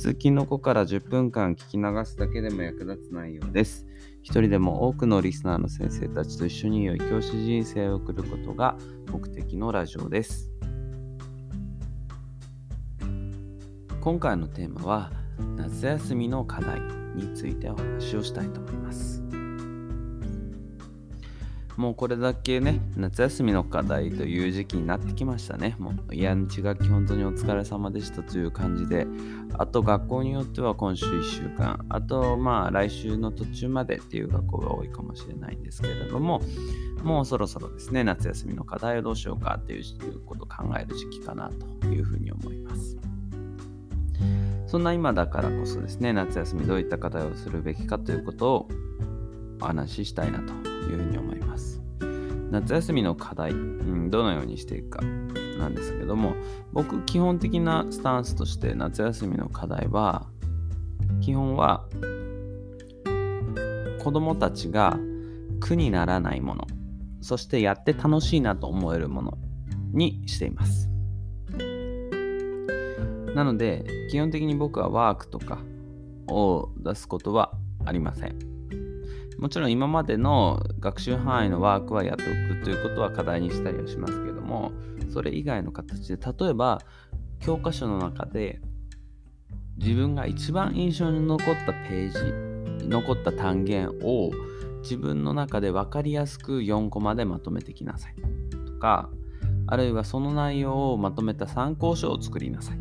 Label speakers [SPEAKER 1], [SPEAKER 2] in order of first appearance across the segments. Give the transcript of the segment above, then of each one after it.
[SPEAKER 1] 通勤の子から10分間聞き流すだけでも役立つ内容です。一人でも多くのリスナーの先生たちと一緒に良い教師人生を送ることが目的のラジオです。今回のテーマは夏休みの課題についてお話をしたいと思います。もうこれだけね、夏休みの課題という時期になってきましたね。もう、いや、日学期本当にお疲れ様でしたという感じで、あと学校によっては今週1週間、あとまあ来週の途中までっていう学校が多いかもしれないんですけれども、もうそろそろですね、夏休みの課題をどうしようかっていうことを考える時期かなというふうに思います。そんな今だからこそですね、夏休みどういった課題をするべきかということをお話ししたいなというふうに思います。夏休みの課題、うん、どのようにしていくかなんですけども、僕、基本的なスタンスとして夏休みの課題は、基本は子供たちが苦にならないもの、そしてやって楽しいなと思えるものにしています。なので、基本的に僕はワークとかを出すことはありません。もちろん今までの学習範囲のワークはやっておくということは課題にしたりはしますけどもそれ以外の形で例えば教科書の中で自分が一番印象に残ったページ残った単元を自分の中で分かりやすく4コマでまとめてきなさいとかあるいはその内容をまとめた参考書を作りなさい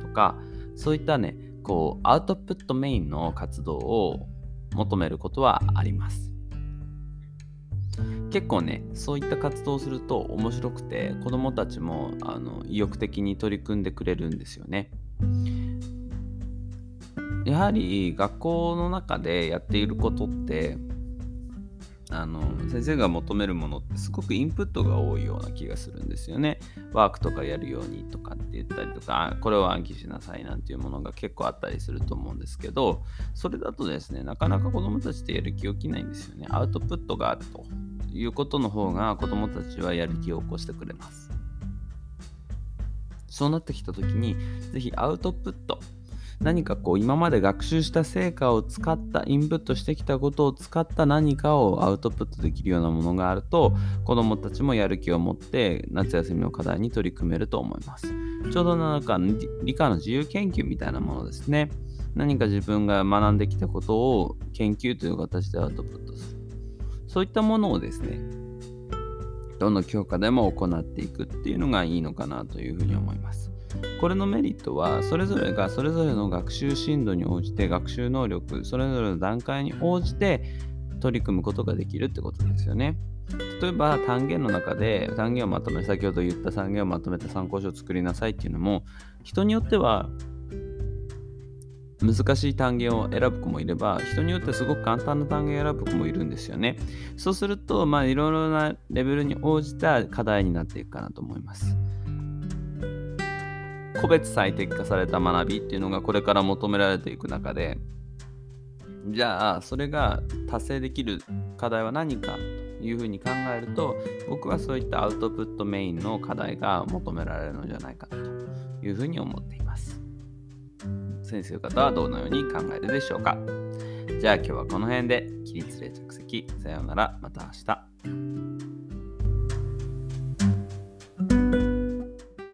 [SPEAKER 1] とかそういったねこうアウトプットメインの活動を求めることはあります。結構ねそういった活動をすると面白くて子どもたちもあの意欲的に取り組んでくれるんですよね。やはり学校の中でやっていることってあの先生が求めるものってすごくインプットが多いような気がするんですよね。ワークとかやるようにとかって言ったりとか、これを暗記しなさいなんていうものが結構あったりすると思うんですけど、それだとですね、なかなか子供たちってやる気起きないんですよね。アウトプットがあるということの方が子供たちはやる気を起こしてくれます。そうなってきた時に、ぜひアウトプット何かこう今まで学習した成果を使ったインプットしてきたことを使った何かをアウトプットできるようなものがあると子どもたちもやる気を持って夏休みの課題に取り組めると思います。ちょうどなんか理科の自由研究みたいなものですね。何か自分が学んできたことを研究という形でアウトプットする。そういったものをですねどの教科でも行っていくっていうのがいいのかなというふうに思います。これのメリットは、それぞれがそれぞれの学習進度に応じて、学習能力、それぞれの段階に応じて取り組むことができるってことですよね。例えば単元の中で単元をまとめ、先ほど言った単元をまとめて参考書を作りなさいっていうのも、人によっては難しい単元を選ぶ子もいれば、人によってすごく簡単な単元を選ぶ子もいるんですよね。そうすると、まあ、いろいろなレベルに応じた課題になっていくかなと思います。個別最適化された学びっていうのがこれから求められていく中でじゃあそれが達成できる課題は何かというふうに考えると僕はそういったアウトプットメインの課題が求められるのじゃないかというふうに思っています。先生方はどのように考えるでしょうか？じゃあ今日はこの辺で。起立例着席。さようなら。また明日。